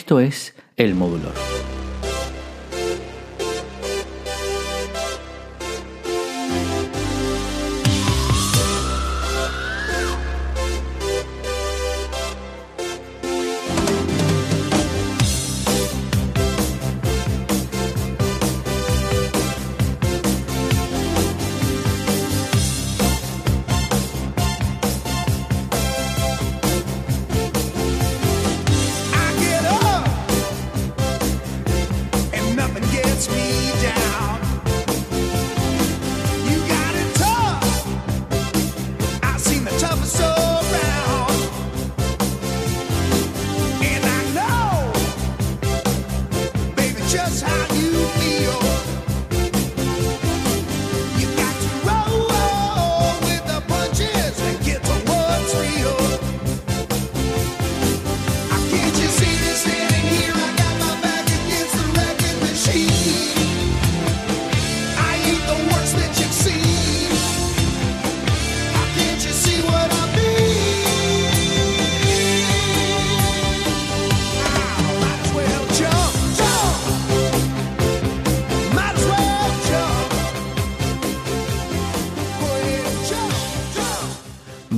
Esto es El Modulor.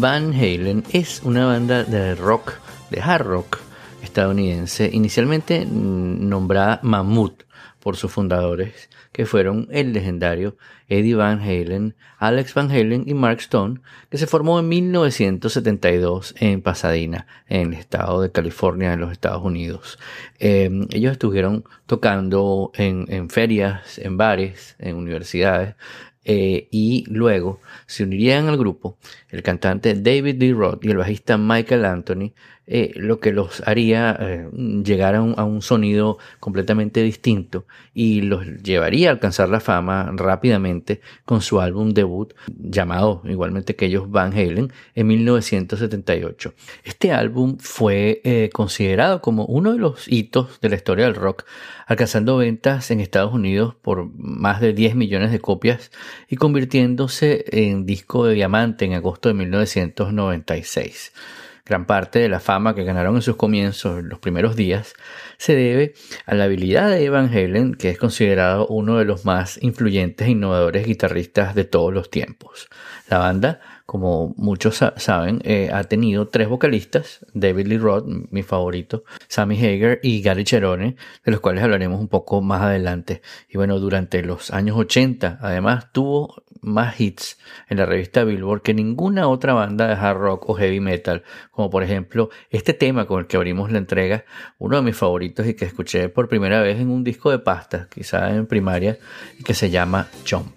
Van Halen es una banda de rock, de hard rock estadounidense, inicialmente nombrada Mammoth por sus fundadores, que fueron el legendario Eddie Van Halen, Alex Van Halen y Mark Stone, que se formó en 1972 en Pasadena, en el estado de California, en los Estados Unidos. Em, ellos estuvieron tocando en ferias, en bares, en universidades, eh, y luego se unirían al grupo el cantante David D. Roth y el bajista Michael Anthony, eh, lo que los haría eh, llegar a un, sonido completamente distinto y los llevaría a alcanzar la fama rápidamente con su álbum debut llamado igualmente que ellos Van Halen en 1978. Este álbum fue considerado como uno de los hitos de la historia del rock, alcanzando ventas en Estados Unidos por más de 10 millones de copias y convirtiéndose en disco de diamante en agosto de 1996. Gran parte de la fama que ganaron en sus comienzos, en los primeros días, se debe a la habilidad de Evan Halen, que es considerado uno de los más influyentes e innovadores guitarristas de todos los tiempos. La banda como muchos saben, eh, ha tenido tres vocalistas, David Lee Roth, mi favorito, Sammy Hager y Gary Cherone, de los cuales hablaremos un poco más adelante. Y bueno, durante los años 80, además, tuvo más hits en la revista Billboard que ninguna otra banda de hard rock o heavy metal, como por ejemplo este tema con el que abrimos la entrega, uno de mis favoritos y que escuché por primera vez en un disco de pasta, quizá en primaria, que se llama Jump.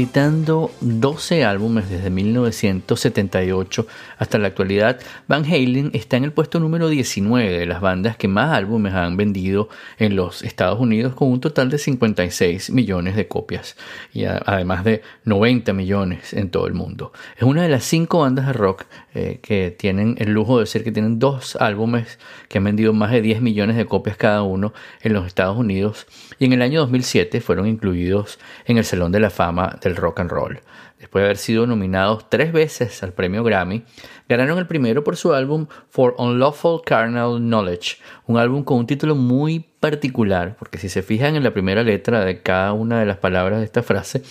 Editando 12 álbumes desde 1978 hasta la actualidad, Van Halen está en el puesto número 19 de las bandas que más álbumes han vendido en los Estados Unidos con un total de 56 millones de copias y además de 90 millones en todo el mundo. Es una de las cinco bandas de rock eh, que tienen el lujo de ser que tienen dos álbumes que han vendido más de 10 millones de copias cada uno en los Estados Unidos y en el año 2007 fueron incluidos en el Salón de la Fama del Rock and Roll. Después de haber sido nominados tres veces al premio Grammy, ganaron el primero por su álbum For Unlawful Carnal Knowledge, un álbum con un título muy particular, porque si se fijan en la primera letra de cada una de las palabras de esta frase,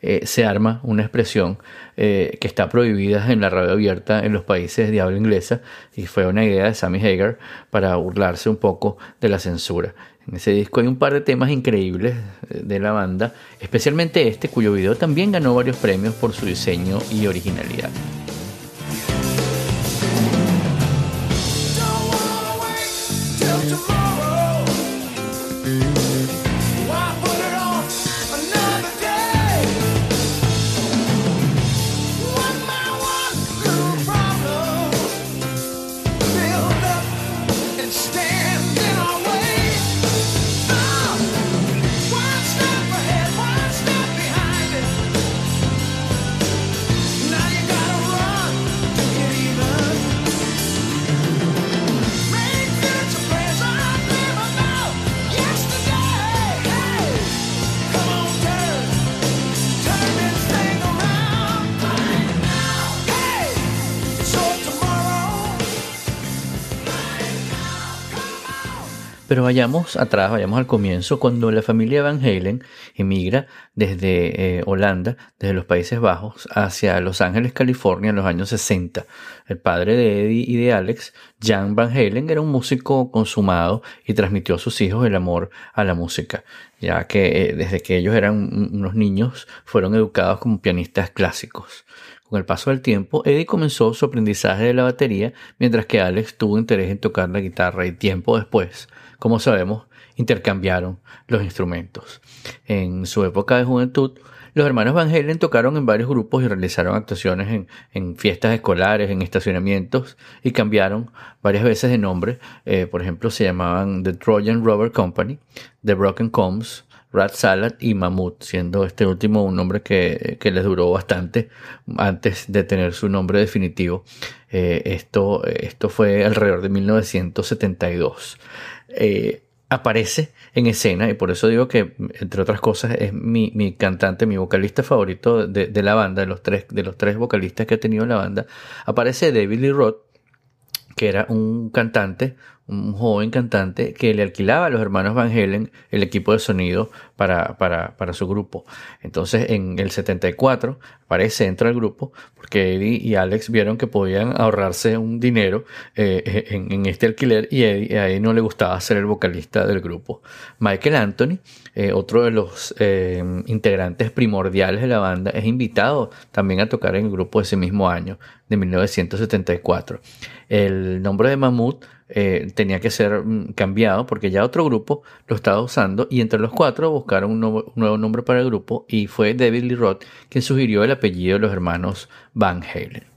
eh, se arma una expresión eh, que está prohibida en la radio abierta en los países de habla inglesa y fue una idea de Sammy Hagar para burlarse un poco de la censura. En ese disco hay un par de temas increíbles eh, de la banda, especialmente este cuyo video también ganó varios premios por su diseño y originalidad. Pero vayamos atrás, vayamos al comienzo, cuando la familia Van Halen emigra desde eh, Holanda, desde los Países Bajos, hacia Los Ángeles, California, en los años 60. El padre de Eddie y de Alex, Jan Van Halen, era un músico consumado y transmitió a sus hijos el amor a la música, ya que eh, desde que ellos eran unos niños fueron educados como pianistas clásicos. Con el paso del tiempo, Eddie comenzó su aprendizaje de la batería, mientras que Alex tuvo interés en tocar la guitarra y tiempo después como sabemos, intercambiaron los instrumentos. En su época de juventud, los hermanos Van Halen tocaron en varios grupos y realizaron actuaciones en, fiestas escolares, en estacionamientos y cambiaron varias veces de nombre. Eh, por ejemplo, se llamaban The Trojan Rubber Company, The Broken Combs, Rat Salad y Mammoth, siendo este último un nombre que, les duró bastante antes de tener su nombre definitivo. Eh, esto, esto fue alrededor de 1972. Eh, aparece en escena y por eso digo que entre otras cosas es mi, cantante, mi vocalista favorito de, la banda, de los, tres, de los tres vocalistas que ha tenido la banda, aparece David Lee Roth, que era un cantante, un joven cantante que le alquilaba a los hermanos Van Halen el equipo de sonido para, para, para su grupo. Entonces en el 74 aparece, entra al grupo porque Eddie y Alex vieron que podían ahorrarse un dinero eh, en, este alquiler y Eddie, a Eddie no le gustaba ser el vocalista del grupo. Michael Anthony, eh, otro de los eh, integrantes primordiales de la banda, es invitado también a tocar en el grupo ese mismo año de 1974. El nombre de Mammoth eh, tenía que ser mm, cambiado porque ya otro grupo lo estaba usando y entre los cuatro buscaron un nuevo, nombre para el grupo y fue David Lee Roth quien sugirió el apellido de los hermanos Van Halen.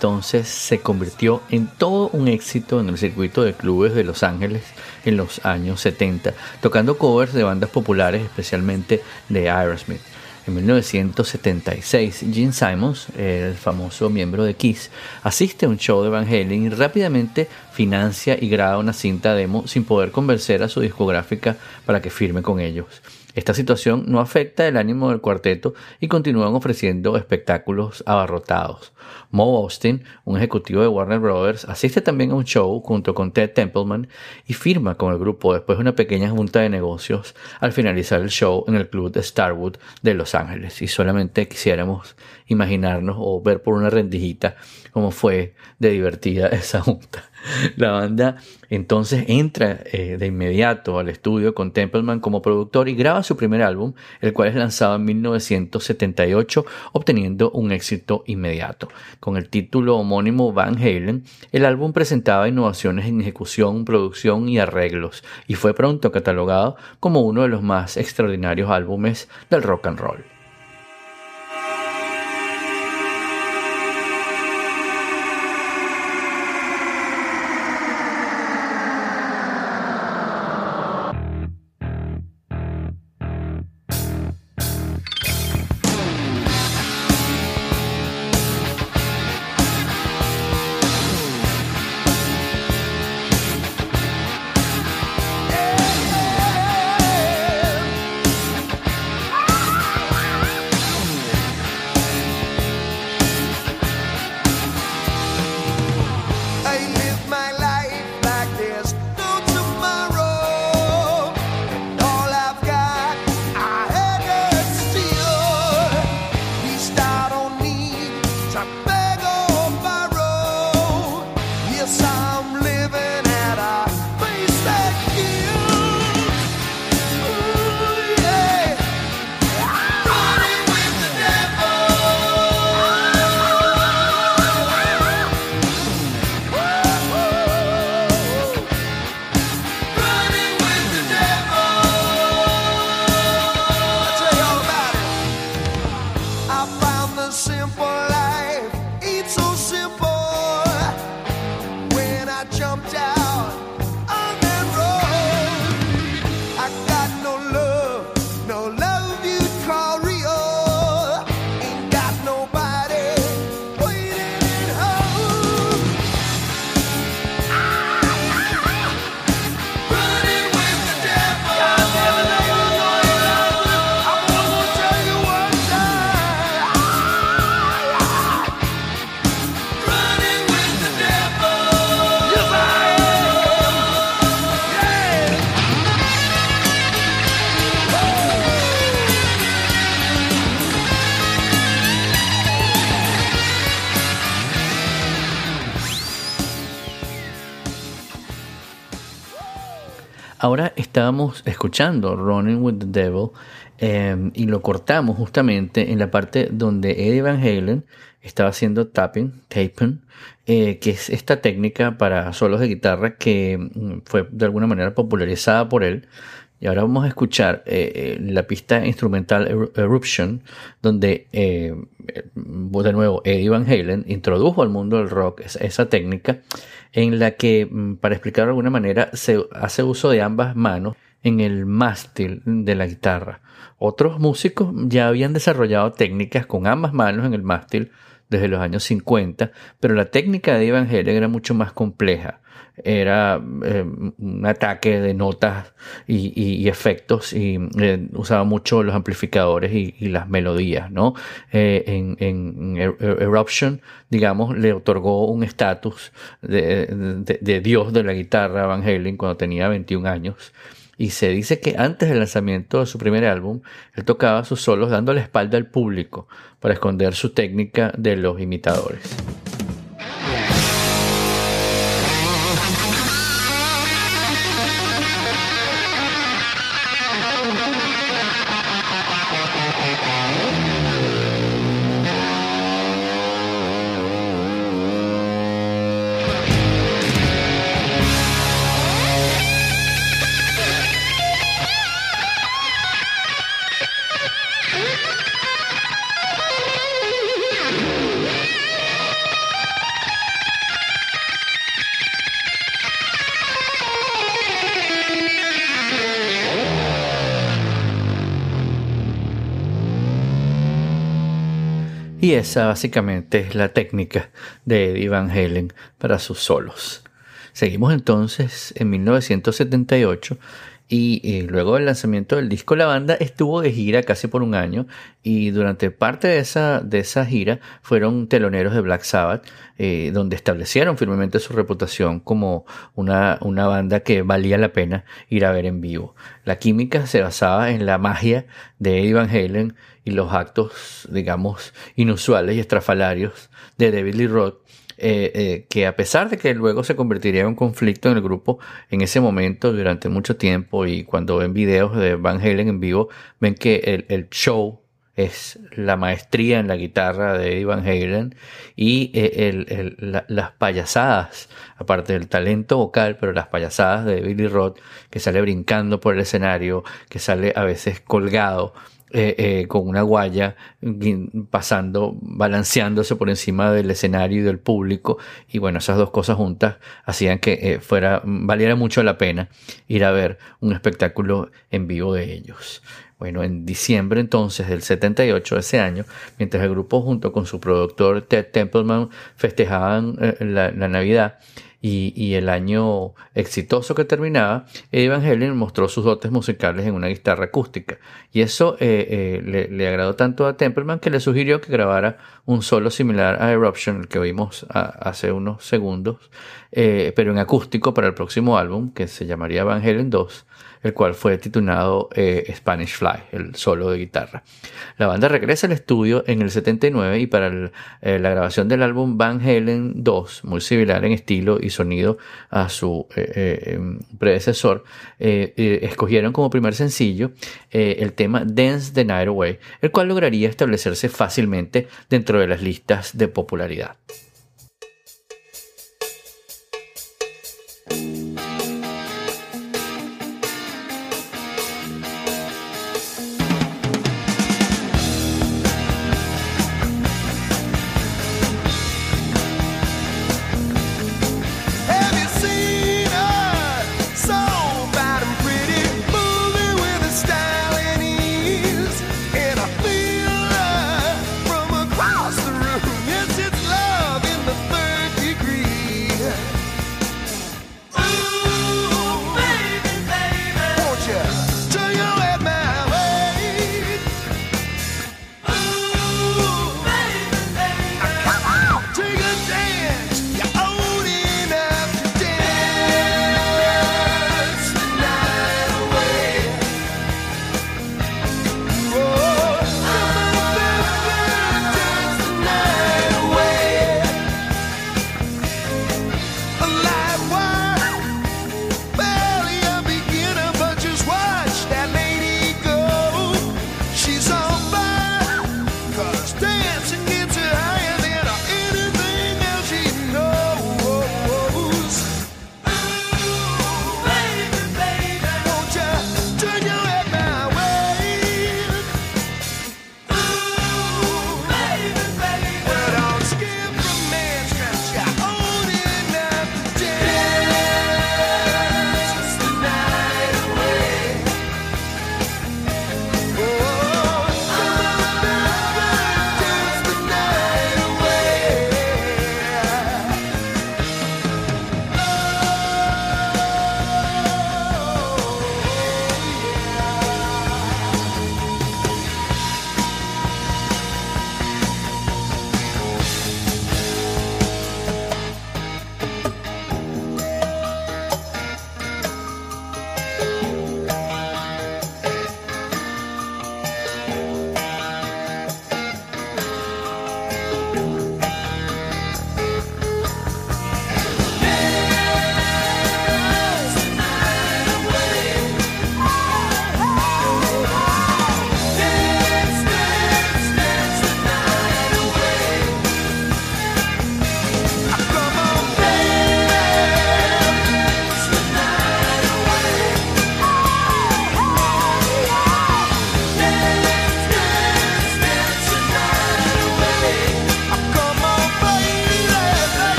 Entonces se convirtió en todo un éxito en el circuito de clubes de Los Ángeles en los años 70, tocando covers de bandas populares, especialmente de Aerosmith. En 1976, Gene Simons, el famoso miembro de Kiss, asiste a un show de Van y rápidamente financia y graba una cinta demo sin poder convencer a su discográfica para que firme con ellos. Esta situación no afecta el ánimo del cuarteto y continúan ofreciendo espectáculos abarrotados. Mo Austin, un ejecutivo de Warner Brothers, asiste también a un show junto con Ted Templeman y firma con el grupo después de una pequeña junta de negocios al finalizar el show en el club de Starwood de Los Ángeles. Y solamente quisiéramos imaginarnos o ver por una rendijita cómo fue de divertida esa junta. La banda entonces entra eh, de inmediato al estudio con Templeman como productor y graba su primer álbum, el cual es lanzado en 1978, obteniendo un éxito inmediato. Con el título homónimo Van Halen, el álbum presentaba innovaciones en ejecución, producción y arreglos, y fue pronto catalogado como uno de los más extraordinarios álbumes del rock and roll. Estábamos escuchando Running with the Devil em, y lo cortamos justamente en la parte donde Eddie Van Halen estaba haciendo tapping, taping, eh, que es esta técnica para solos de guitarra que mm, fue de alguna manera popularizada por él. Y ahora vamos a escuchar eh, eh, la pista instrumental Eruption, donde de nuevo Eddie Van Halen introdujo al mundo del rock esa técnica en la que, mm, para explicarlo de alguna manera, se hace uso de ambas manos en el mástil de la guitarra. Otros músicos ya habían desarrollado técnicas con ambas manos en el mástil desde los años 50, pero la técnica de Evan Halen era mucho más compleja era eh, un ataque de notas y, efectos y eh, usaba mucho los amplificadores y, las melodías, ¿no? Eh, en, er, er, Eruption, digamos, le otorgó un estatus de, dios de la guitarra a Van Halen cuando tenía 21 años. Y se dice que antes del lanzamiento de su primer álbum, él tocaba sus solos dando la espalda al público para esconder su técnica de los imitadores. Y esa básicamente es la técnica de Eddie Van Halen para sus solos. Seguimos entonces en 1978 y eh, luego del lanzamiento del disco, la banda estuvo de gira casi por un año y durante parte de esa, de esa gira fueron teloneros de Black Sabbath, eh, donde establecieron firmemente su reputación como una, una banda que valía la pena ir a ver en vivo. La química se basaba en la magia de Eddie Van Halen y los actos, digamos, inusuales y estrafalarios de David Lee Roth eh, eh, que a pesar de que luego se convertiría en un conflicto en el grupo en ese momento durante mucho tiempo y cuando ven videos de Van Halen en vivo, ven que el, el show es la maestría en la guitarra de Eddie Van Halen y eh, el, el, las payasadas, aparte del talento vocal, pero las payasadas de Billy Roth, que sale brincando por el escenario, que sale a veces colgado eh, eh, con una guaya pasando, balanceándose por encima del escenario y del público. Y bueno, esas dos cosas juntas hacían que eh, fuera, valiera mucho la pena ir a ver un espectáculo en vivo de ellos. Bueno, en diciembre entonces del 78 de ese año, mientras el grupo junto con su productor Ted Templeman festejaban la, la Navidad, y, el año exitoso que terminaba, Evan Helen mostró sus dotes musicales en una guitarra acústica. Y eso eh, eh, le, agradó tanto a Templeman que le sugirió que grabara un solo similar a Eruption, el que oímos hace unos segundos, eh, pero en acústico para el próximo álbum, que se llamaría Van Halen 2 el cual fue titulado eh, Spanish Fly, el solo de guitarra. La banda regresa al estudio en el 79 y para eh, la grabación del álbum Van Halen 2, muy similar en estilo y sonido a su eh, em, predecesor, escogieron como primer sencillo el tema Dance the Night Away, el cual lograría establecerse fácilmente dentro de las listas de popularidad.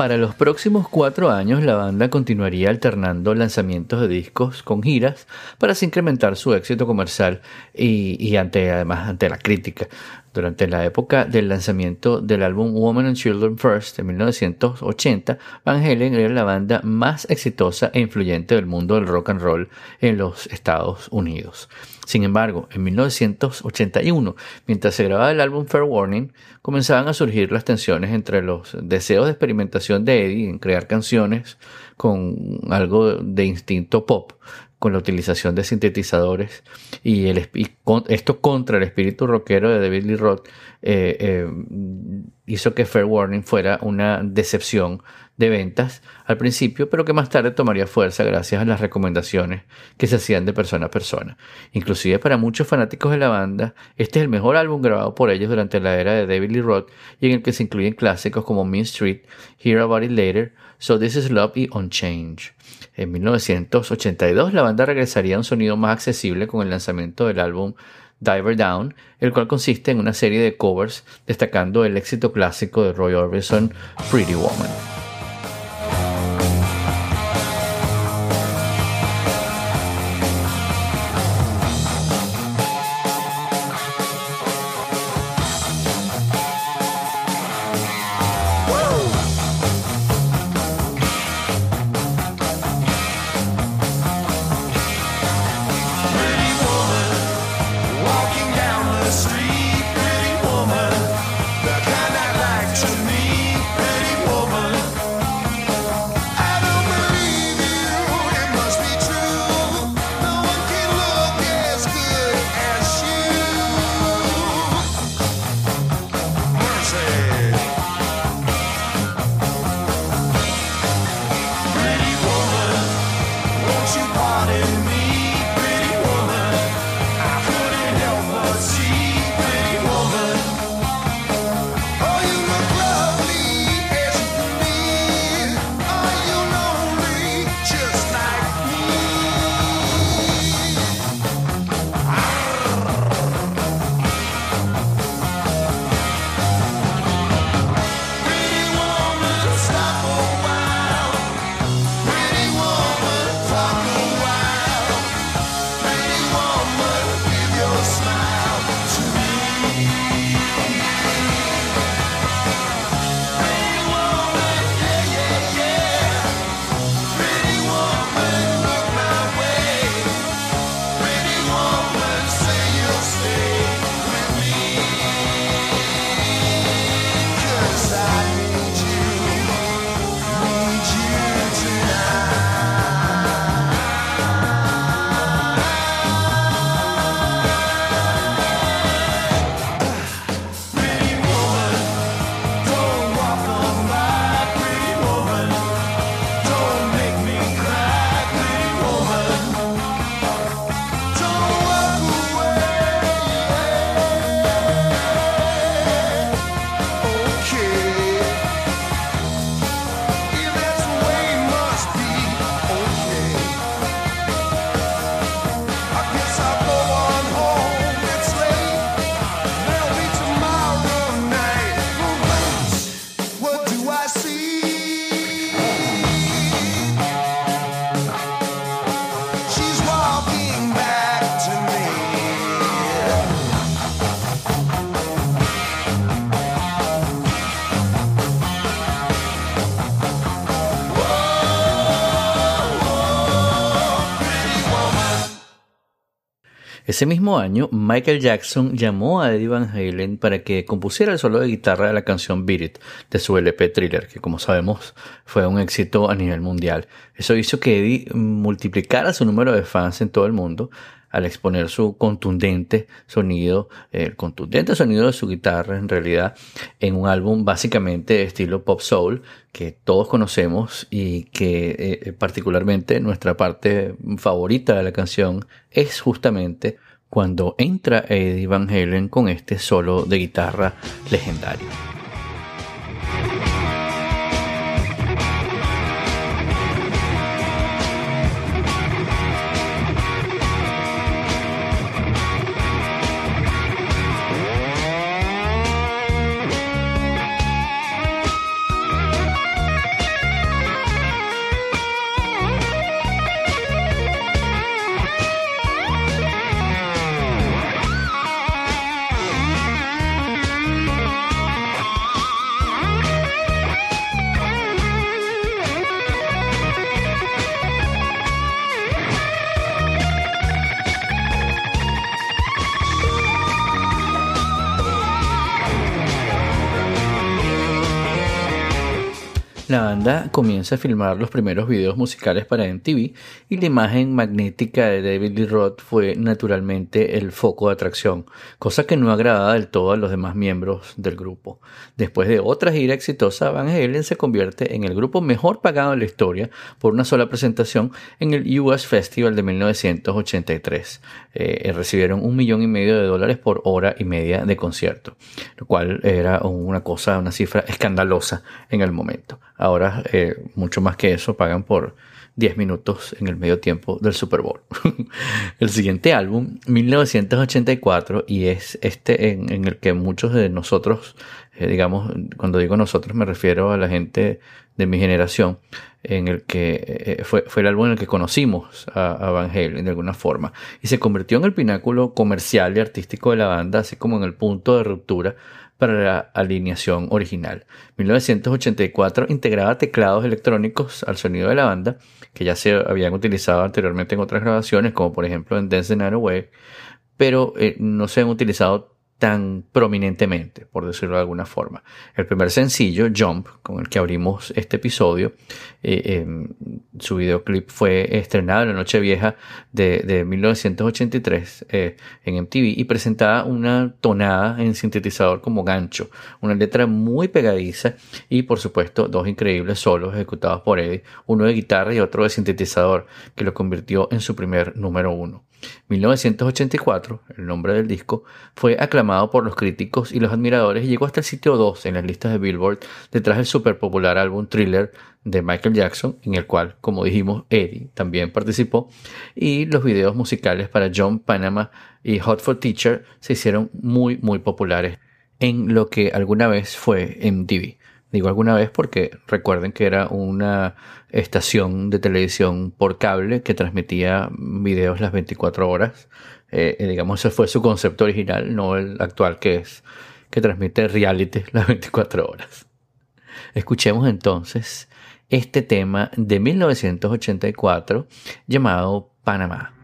Para los próximos cuatro años, la banda continuaría alternando lanzamientos de discos con giras para así incrementar su éxito comercial y, además ante la crítica. Durante la época del lanzamiento del álbum Women and Children First en 1980, Van Halen era la banda más exitosa e influyente del mundo del rock and roll en los Estados Unidos. Sin embargo, en 1981, mientras se grababa el álbum Fair Warning, comenzaban a surgir las tensiones entre los deseos de experimentación de Eddie en crear canciones con algo de instinto pop con la utilización de sintetizadores y, el, esto contra el espíritu rockero de David Lee Roth eh, eh, hizo que Fair Warning fuera una decepción de ventas al principio, pero que más tarde tomaría fuerza gracias a las recomendaciones que se hacían de persona a persona. Inclusive para muchos fanáticos de la banda, este es el mejor álbum grabado por ellos durante la era de David Lee Roth y en el que se incluyen clásicos como Mean Street, Hear About It Later, So This Is Love y On. En 1982 la banda regresaría a un sonido más accesible con el lanzamiento del álbum Diver Down, el cual consiste en una serie de covers destacando el éxito clásico de Roy Orbison, Pretty Woman. Ese mismo año, Michael Jackson llamó a Eddie Van Halen para que compusiera el solo de guitarra de la canción Beat It de su LP Thriller, que como sabemos fue un éxito a nivel mundial. Eso hizo que Eddie multiplicara su número de fans en todo el mundo al exponer su contundente sonido, el contundente sonido de su guitarra en realidad, en un álbum básicamente de estilo pop soul que todos conocemos y que eh, particularmente nuestra parte favorita de la canción es justamente cuando entra Eddie Van Halen con este solo de guitarra legendario. Comienza a filmar los primeros videos musicales para MTV y la imagen magnética de David Lee Roth fue naturalmente el foco de atracción, cosa que no agradaba del todo a los demás miembros del grupo. Después de otra gira exitosa, Van Halen se convierte en el grupo mejor pagado en la historia por una sola presentación en el US Festival de 1983. Eh, recibieron un millón y medio de dólares por hora y media de concierto, lo cual era una cosa, una cifra escandalosa en el momento. Ahora, eh, mucho más que eso, pagan por 10 minutos en el medio tiempo del Super Bowl. el siguiente álbum, 1984, y es este en, el que muchos de nosotros, eh, digamos, cuando digo nosotros me refiero a la gente de mi generación, en el que eh, fue, fue el álbum en el que conocimos a, a, Van Halen de alguna forma, y se convirtió en el pináculo comercial y artístico de la banda, así como en el punto de ruptura para la alineación original. 1984 integraba teclados electrónicos al sonido de la banda, que ya se habían utilizado anteriormente en otras grabaciones, como por ejemplo en Dance the Night Away, pero eh, no se han utilizado tan prominentemente, por decirlo de alguna forma. El primer sencillo, Jump, con el que abrimos este episodio, eh, em, su videoclip fue estrenado en la noche vieja de, 1983 eh, en MTV y presentaba una tonada en sintetizador como gancho, una letra muy pegadiza y por supuesto dos increíbles solos ejecutados por Eddie, uno de guitarra y otro de sintetizador, que lo convirtió en su primer número uno. 1984, el nombre del disco, fue aclamado por los críticos y los admiradores y llegó hasta el sitio 2 en las listas de Billboard detrás del super popular álbum Thriller de Michael Jackson, en el cual, como dijimos, Eddie también participó, y los videos musicales para John Panama y Hot for Teacher se hicieron muy, muy populares en lo que alguna vez fue MTV. Digo alguna vez porque recuerden que era una estación de televisión por cable que transmitía videos las 24 horas. Eh, eh, digamos, ese fue su concepto original, no el actual que es, que transmite reality las 24 horas. Escuchemos entonces este tema de 1984 llamado Panamá.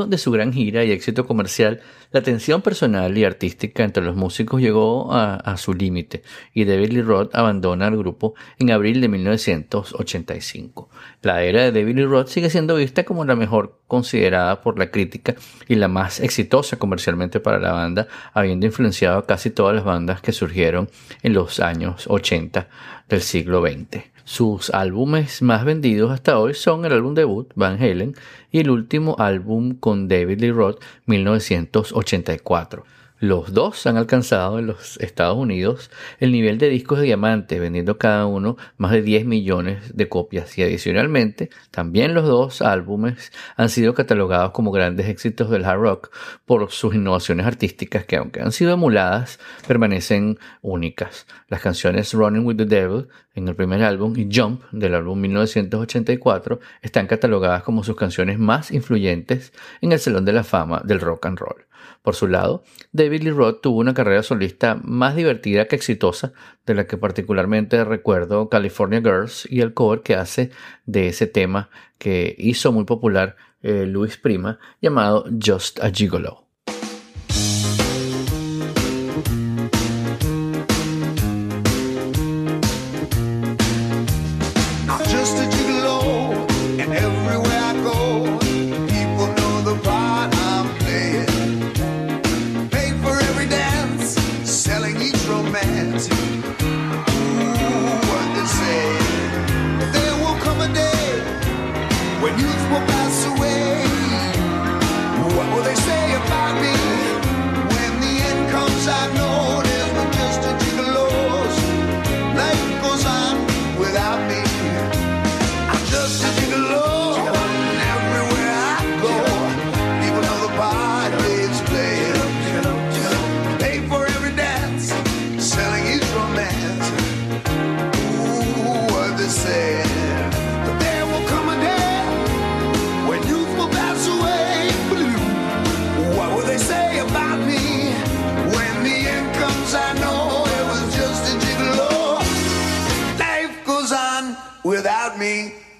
De su gran gira y éxito comercial, la tensión personal y artística entre los músicos llegó a, su límite y David Lee Roth abandona el grupo en abril de 1985. La era de David Lee Roth sigue siendo vista como la mejor considerada por la crítica y la más exitosa comercialmente para la banda, habiendo influenciado a casi todas las bandas que surgieron en los años 80 del siglo XX. Sus álbumes más vendidos hasta hoy son el álbum debut Van Halen y el último álbum con David Lee Roth 1984. Los dos han alcanzado en los Estados Unidos el nivel de discos de diamante, vendiendo cada uno más de 10 millones de copias y adicionalmente también los dos álbumes han sido catalogados como grandes éxitos del hard rock por sus innovaciones artísticas que aunque han sido emuladas permanecen únicas. Las canciones Running with the Devil en el primer álbum y Jump del álbum 1984 están catalogadas como sus canciones más influyentes en el Salón de la Fama del Rock and Roll. Por su lado, David Lee Roth tuvo una carrera solista más divertida que exitosa, de la que particularmente recuerdo California Girls y el cover que hace de ese tema que hizo muy popular eh, Luis Prima, llamado Just a Gigolo.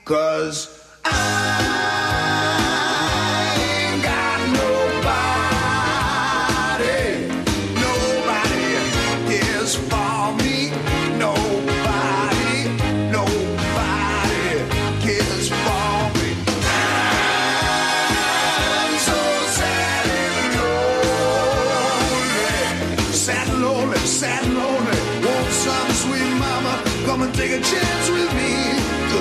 Cause I ain't got nobody. Nobody is for me. Nobody, nobody cares for me. I'm so sad and lonely. Sad and lonely, sad and lonely. Won't some sweet mama come and take a chance with me?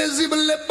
invisible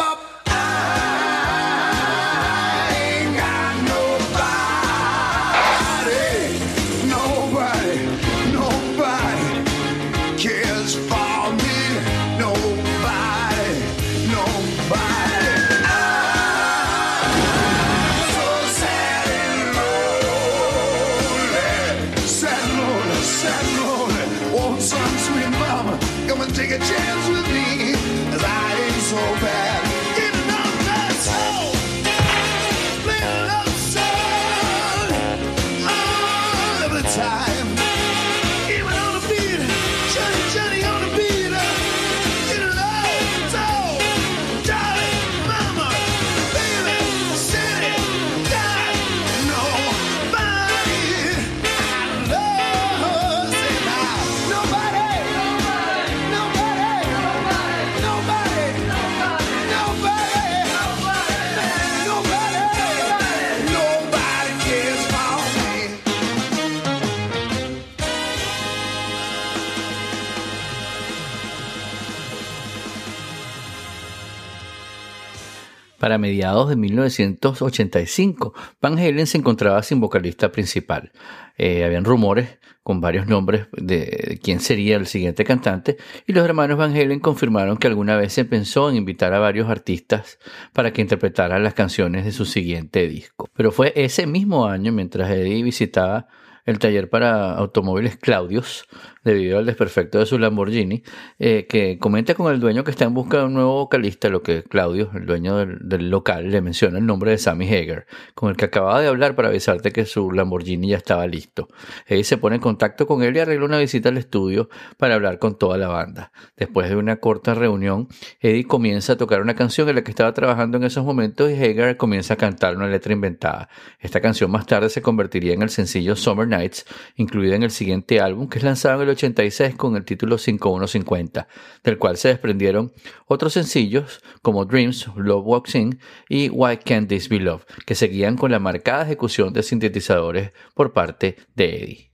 mediados de 1985, Van Halen se encontraba sin vocalista principal. Eh, habían rumores con varios nombres de quién sería el siguiente cantante y los hermanos Van Halen confirmaron que alguna vez se pensó en invitar a varios artistas para que interpretaran las canciones de su siguiente disco. Pero fue ese mismo año, mientras Eddie visitaba el taller para automóviles Claudius, debido al desperfecto de su Lamborghini, eh, que comenta con el dueño que está en busca de un nuevo vocalista, lo que Claudio, el dueño del, local, le menciona el nombre de Sammy Hager, con el que acababa de hablar para avisarte que su Lamborghini ya estaba listo. Eddie se pone en contacto con él y arregla una visita al estudio para hablar con toda la banda. Después de una corta reunión, Eddie comienza a tocar una canción en la que estaba trabajando en esos momentos y Hager comienza a cantar una letra inventada. Esta canción más tarde se convertiría en el sencillo Summer Nights, incluida en el siguiente álbum que es lanzado en el 86 con el título 5150, del cual se desprendieron otros sencillos como Dreams, Love Walks In y Why Can't This Be Love, que seguían con la marcada ejecución de sintetizadores por parte de Eddie.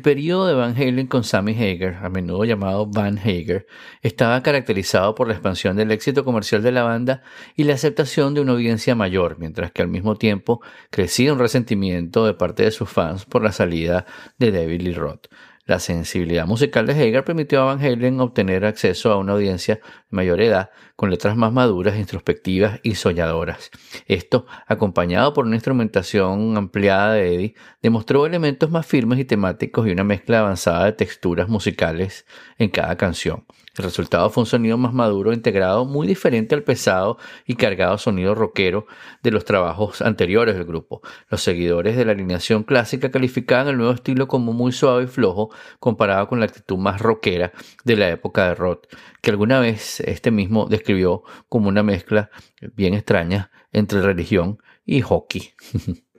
El periodo de Van Halen con Sammy Hager, a menudo llamado Van Hager, estaba caracterizado por la expansión del éxito comercial de la banda y la aceptación de una audiencia mayor, mientras que al mismo tiempo crecía un resentimiento de parte de sus fans por la salida de David Lee Roth. La sensibilidad musical de Hager permitió a Van Halen obtener acceso a una audiencia de mayor edad con letras más maduras, introspectivas y soñadoras. Esto, acompañado por una instrumentación ampliada de Eddie, demostró elementos más firmes y temáticos y una mezcla avanzada de texturas musicales en cada canción. El resultado fue un sonido más maduro, integrado, muy diferente al pesado y cargado sonido rockero de los trabajos anteriores del grupo. Los seguidores de la alineación clásica calificaban el nuevo estilo como muy suave y flojo comparado con la actitud más rockera de la época de Roth, que alguna vez este mismo describió como una mezcla bien extraña entre religión y hockey.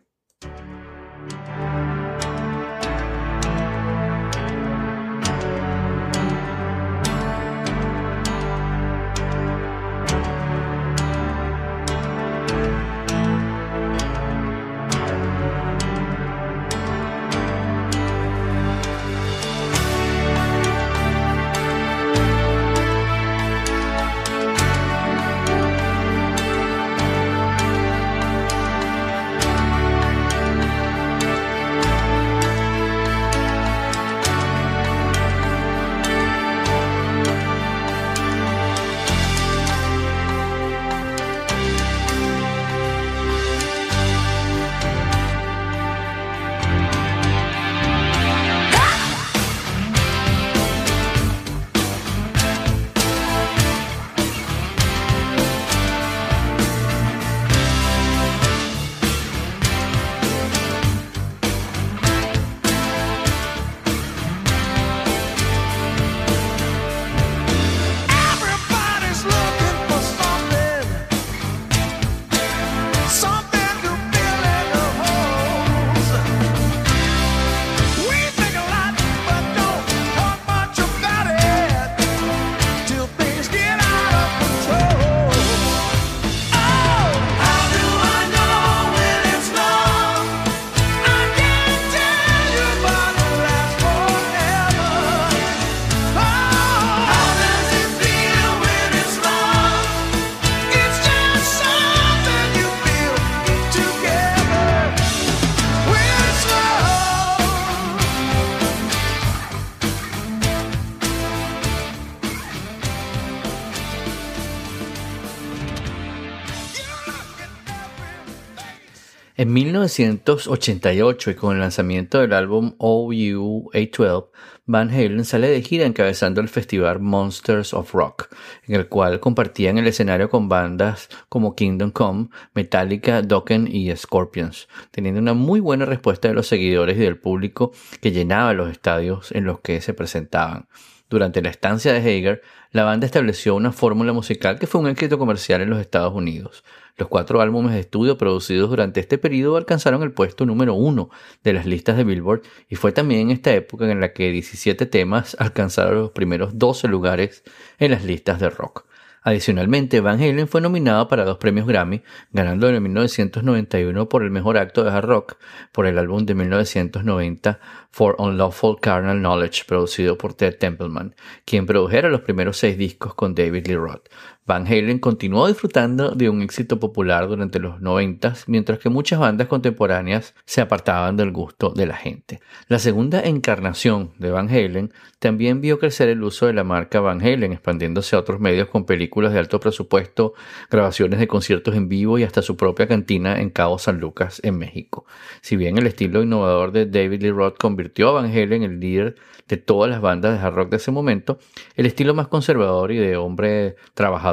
En 1988 y con el lanzamiento del álbum OU 812, Van Halen sale de gira encabezando el festival Monsters of Rock, en el cual compartían el escenario con bandas como Kingdom Come, Metallica, Dokken y Scorpions, teniendo una muy buena respuesta de los seguidores y del público que llenaba los estadios en los que se presentaban. Durante la estancia de Hager, la banda estableció una fórmula musical que fue un éxito comercial en los Estados Unidos. Los cuatro álbumes de estudio producidos durante este periodo alcanzaron el puesto número uno de las listas de Billboard y fue también en esta época en la que 17 temas alcanzaron los primeros 12 lugares en las listas de rock. Adicionalmente, Van Halen fue nominado para dos premios Grammy, ganando en 1991 por el mejor acto de hard rock por el álbum de 1990 For Unlawful Carnal Knowledge, producido por Ted Templeman, quien produjera los primeros seis discos con David Lee Roth. Van Halen continuó disfrutando de un éxito popular durante los 90, mientras que muchas bandas contemporáneas se apartaban del gusto de la gente. La segunda encarnación de Van Halen también vio crecer el uso de la marca Van Halen, expandiéndose a otros medios con películas de alto presupuesto, grabaciones de conciertos en vivo y hasta su propia cantina en Cabo San Lucas, en México. Si bien el estilo innovador de David Lee Roth convirtió a Van Halen en el líder de todas las bandas de hard rock de ese momento, el estilo más conservador y de hombre trabajador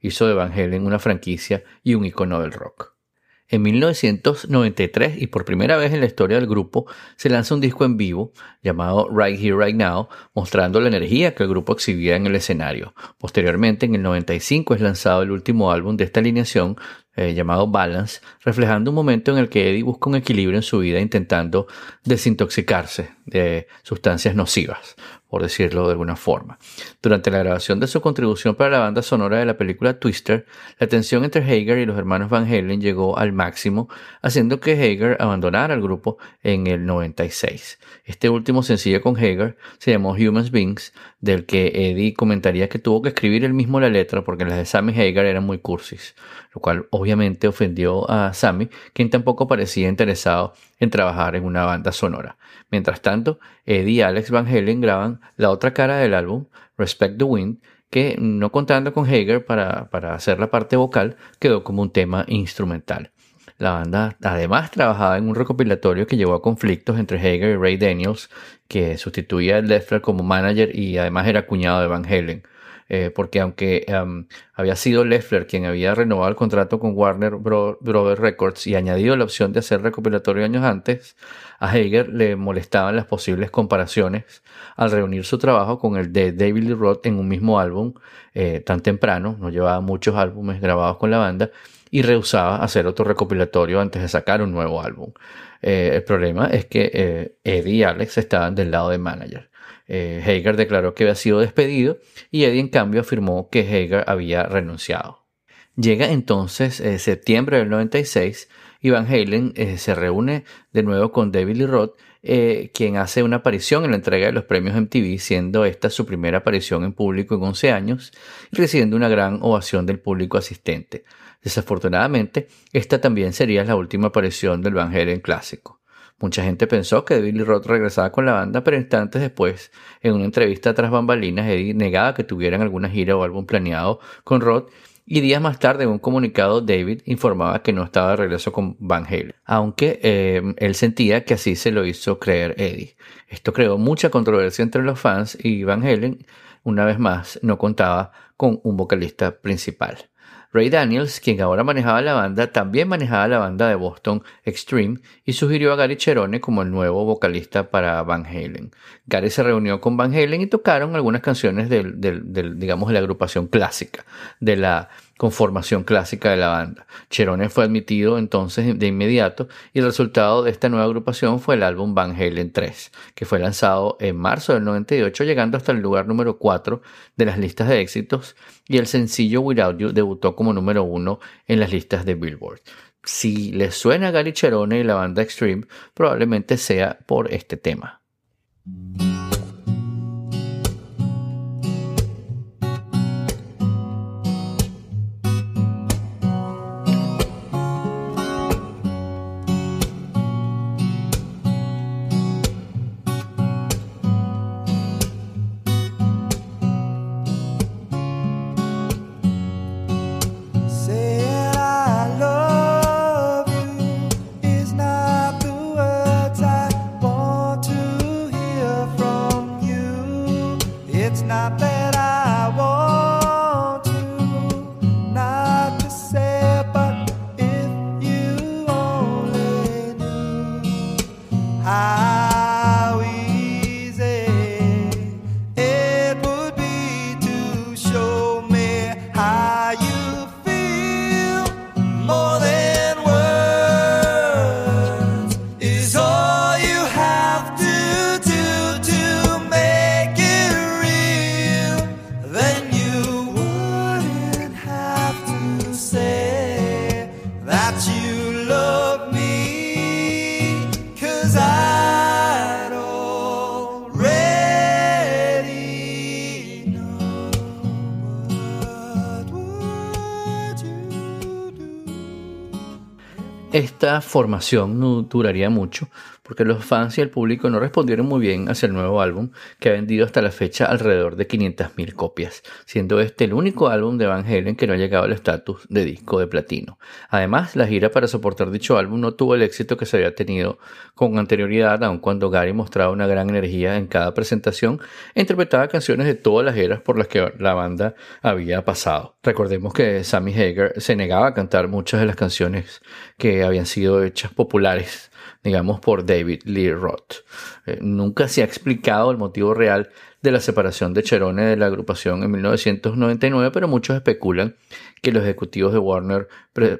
hizo de Van Halen una franquicia y un icono del rock. En 1993 y por primera vez en la historia del grupo se lanza un disco en vivo llamado Right Here Right Now, mostrando la energía que el grupo exhibía en el escenario. Posteriormente, en el 95 es lanzado el último álbum de esta alineación eh, llamado Balance, reflejando un momento en el que Eddie busca un equilibrio en su vida intentando desintoxicarse de sustancias nocivas. por decirlo de alguna forma. Durante la grabación de su contribución para la banda sonora de la película Twister, la tensión entre Hager y los hermanos Van Halen llegó al máximo, haciendo que Hager abandonara el grupo en el 96. Este último sencillo con Hager se llamó Humans Beings, del que Eddie comentaría que tuvo que escribir él mismo la letra porque las de Sammy Hager eran muy cursis, lo cual obviamente ofendió a Sammy, quien tampoco parecía interesado en trabajar en una banda sonora. Mientras tanto, Eddie y Alex Van Halen graban la otra cara del álbum, Respect the Wind, que no contando con Hager para, para hacer la parte vocal, quedó como un tema instrumental. La banda además trabajaba en un recopilatorio que llevó a conflictos entre Hager y Ray Daniels, que sustituía a Leffler como manager y además era cuñado de Van Halen. Eh, porque aunque um, había sido Leffler quien había renovado el contrato con Warner Brothers Records y añadido la opción de hacer recopilatorio años antes, a Hager le molestaban las posibles comparaciones al reunir su trabajo con el de David Lee Roth en un mismo álbum eh, tan temprano, no llevaba muchos álbumes grabados con la banda, y rehusaba hacer otro recopilatorio antes de sacar un nuevo álbum. Eh, el problema es que Eddie y Alex estaban del lado de manager. Eh, Hager declaró que había sido despedido y Eddie en cambio afirmó que Hager había renunciado. Llega entonces eh, septiembre del 96 y Van Halen eh, se reúne de nuevo con David Lee Roth, quien hace una aparición en la entrega de los premios MTV, siendo esta su primera aparición en público en 11 años y recibiendo una gran ovación del público asistente. Desafortunadamente, esta también sería la última aparición del Van Halen clásico. Mucha gente pensó que Billy Roth regresaba con la banda, pero instantes después, en una entrevista tras bambalinas, Eddie negaba que tuvieran alguna gira o álbum planeado con Roth y días más tarde en un comunicado David informaba que no estaba de regreso con Van Halen, aunque eh, él sentía que así se lo hizo creer Eddie. Esto creó mucha controversia entre los fans y Van Halen, una vez más, no contaba con un vocalista principal. Ray Daniels, quien ahora manejaba la banda, también manejaba la banda de Boston Extreme y sugirió a Gary Cherone como el nuevo vocalista para Van Halen. Gary se reunió con Van Halen y tocaron algunas canciones del, del digamos, de la agrupación clásica, de la conformación clásica de la banda. Cherone fue admitido entonces de inmediato y el resultado de esta nueva agrupación fue el álbum Van Halen 3, que fue lanzado en marzo del 98 llegando hasta el lugar número 4 de las listas de éxitos y el sencillo Without You debutó como número 1 en las listas de Billboard. Si les suena a Gary Cherone y la banda Extreme, probablemente sea por este tema. Formación no duraría mucho porque los fans y el público no respondieron muy bien hacia el nuevo álbum que ha vendido hasta la fecha alrededor de 500.000 copias, siendo este el único álbum de Van Halen que no ha llegado al estatus de disco de platino. Además, la gira para soportar dicho álbum no tuvo el éxito que se había tenido con anterioridad, aun cuando Gary mostraba una gran energía en cada presentación e interpretaba canciones de todas las eras por las que la banda había pasado. Recordemos que Sammy Hager se negaba a cantar muchas de las canciones que habían sido hechas populares digamos, por David Lee Roth. Eh, nunca se ha explicado el motivo real de la separación de Cherone de la agrupación en 1999, pero muchos especulan que los ejecutivos de Warner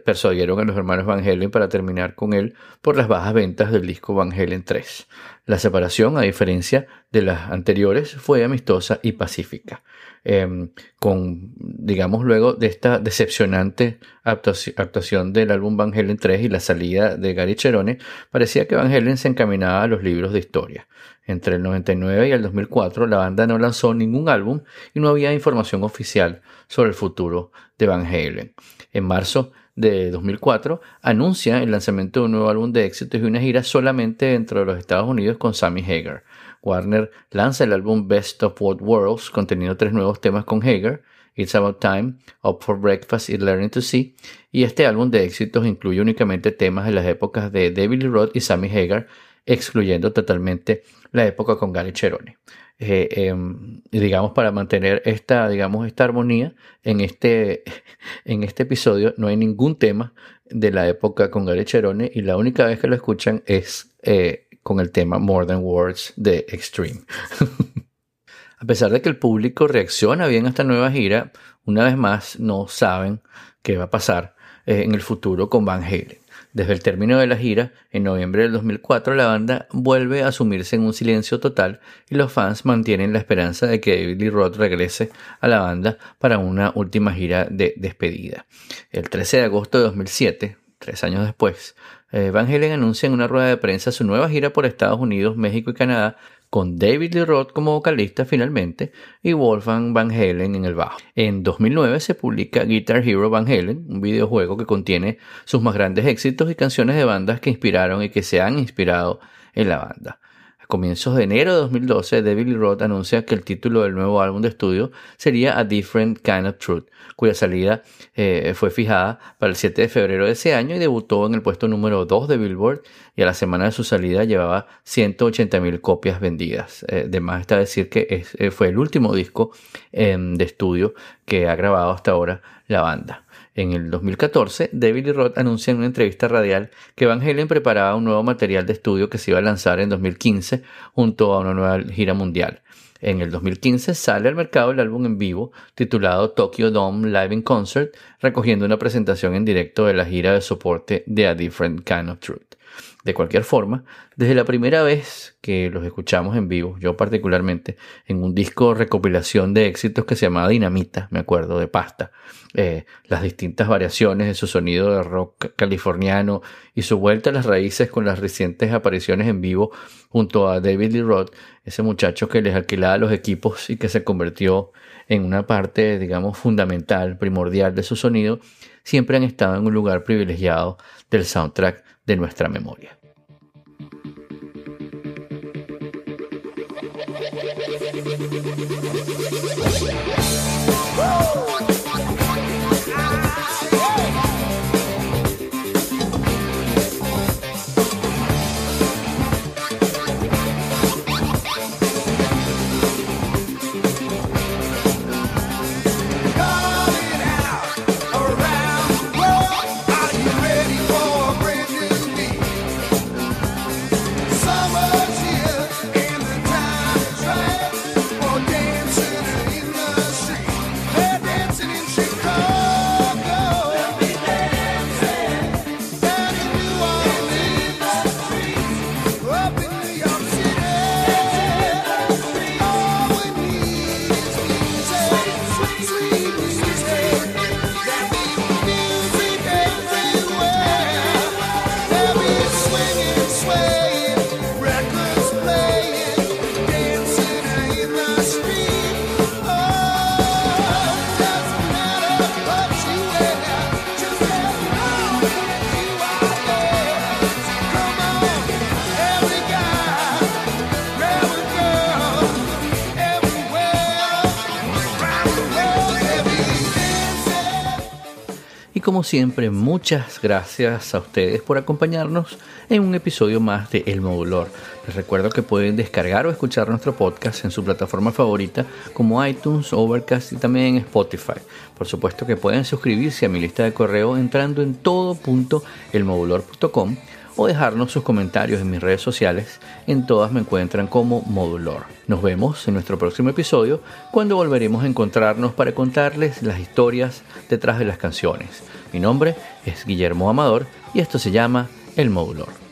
persuadieron a los hermanos Van Halen para terminar con él por las bajas ventas del disco Van Halen 3. La separación, a diferencia de las anteriores, fue amistosa y pacífica. Em, con, digamos, luego de esta decepcionante actuación del álbum Van Halen 3 y la salida de Gary Cherone, parecía que Van Halen se encaminaba a los libros de historia. Entre el 99 y el 2004 la banda no lanzó ningún álbum y no había información oficial sobre el futuro de Van Halen. En marzo de 2004 anuncia el lanzamiento de un nuevo álbum de éxitos y una gira solamente dentro de los Estados Unidos con Sammy Hagar. Warner lanza el álbum Best of Both Worlds conteniendo tres nuevos temas con Hagar, It's About Time, Up for Breakfast y Learning to See, y este álbum de éxitos incluye únicamente temas de las épocas de David Lee Roth y Sammy Hagar, excluyendo totalmente la época con Gary Cherone. Eh, em, digamos, para mantener esta, digamos, esta armonía en este, en este episodio no hay ningún tema de la época con Gary Cherone y la única vez que lo escuchan es eh, con el tema More Than Words de Extreme. a pesar de que el público reacciona bien a esta nueva gira, una vez más no saben qué va a pasar eh, en el futuro con Van Halen. Desde el término de la gira, en noviembre del 2004, la banda vuelve a sumirse en un silencio total y los fans mantienen la esperanza de que David Lee Roth regrese a la banda para una última gira de despedida. El 13 de agosto de 2007, tres años después, Van Halen anuncia en una rueda de prensa su nueva gira por Estados Unidos, México y Canadá con David Lee Roth como vocalista finalmente y Wolfgang Van Halen en el bajo. En 2009 se publica Guitar Hero Van Halen, un videojuego que contiene sus más grandes éxitos y canciones de bandas que inspiraron y que se han inspirado en la banda comienzos de enero de 2012, David Lee anuncia que el título del nuevo álbum de estudio sería A Different Kind of Truth, cuya salida eh, fue fijada para el 7 de febrero de ese año y debutó en el puesto número 2 de Billboard y a la semana de su salida llevaba 180.000 copias vendidas. Eh, de más está decir que eh, fue el último disco em, de estudio que ha grabado hasta ahora la banda. En el 2014, David Lee Roth anuncia en una entrevista radial que Van Halen preparaba un nuevo material de estudio que se iba a lanzar en 2015 junto a una nueva gira mundial. En el 2015 sale al mercado el álbum en vivo titulado Tokyo Dome Live in Concert, recogiendo una presentación en directo de la gira de soporte de A Different Kind of Truth. De cualquier forma, desde la primera vez que los escuchamos en vivo, yo particularmente, en un disco recopilación de éxitos que se llamaba Dinamita, me acuerdo, de pasta, eh, las distintas variaciones de su sonido de rock californiano y su vuelta a las raíces con las recientes apariciones en vivo junto a David Lee Roth, ese muchacho que les alquilaba los equipos y que se convirtió en una parte, digamos, fundamental, primordial de su sonido, siempre han estado en un lugar privilegiado del soundtrack de nuestra memoria. Siempre, muchas gracias a ustedes por acompañarnos en un episodio más de El Modulor. Les recuerdo que pueden descargar o escuchar nuestro podcast en su plataforma favorita como iTunes, Overcast y también en Spotify. Por supuesto que pueden suscribirse a mi lista de correo entrando en todo.elmodulor.com o dejarnos sus comentarios en mis redes sociales. En todas me encuentran como Modulor. Nos vemos en nuestro próximo episodio cuando volveremos a encontrarnos para contarles las historias detrás de las canciones. Mi nombre es Guillermo Amador y esto se llama El Modulor.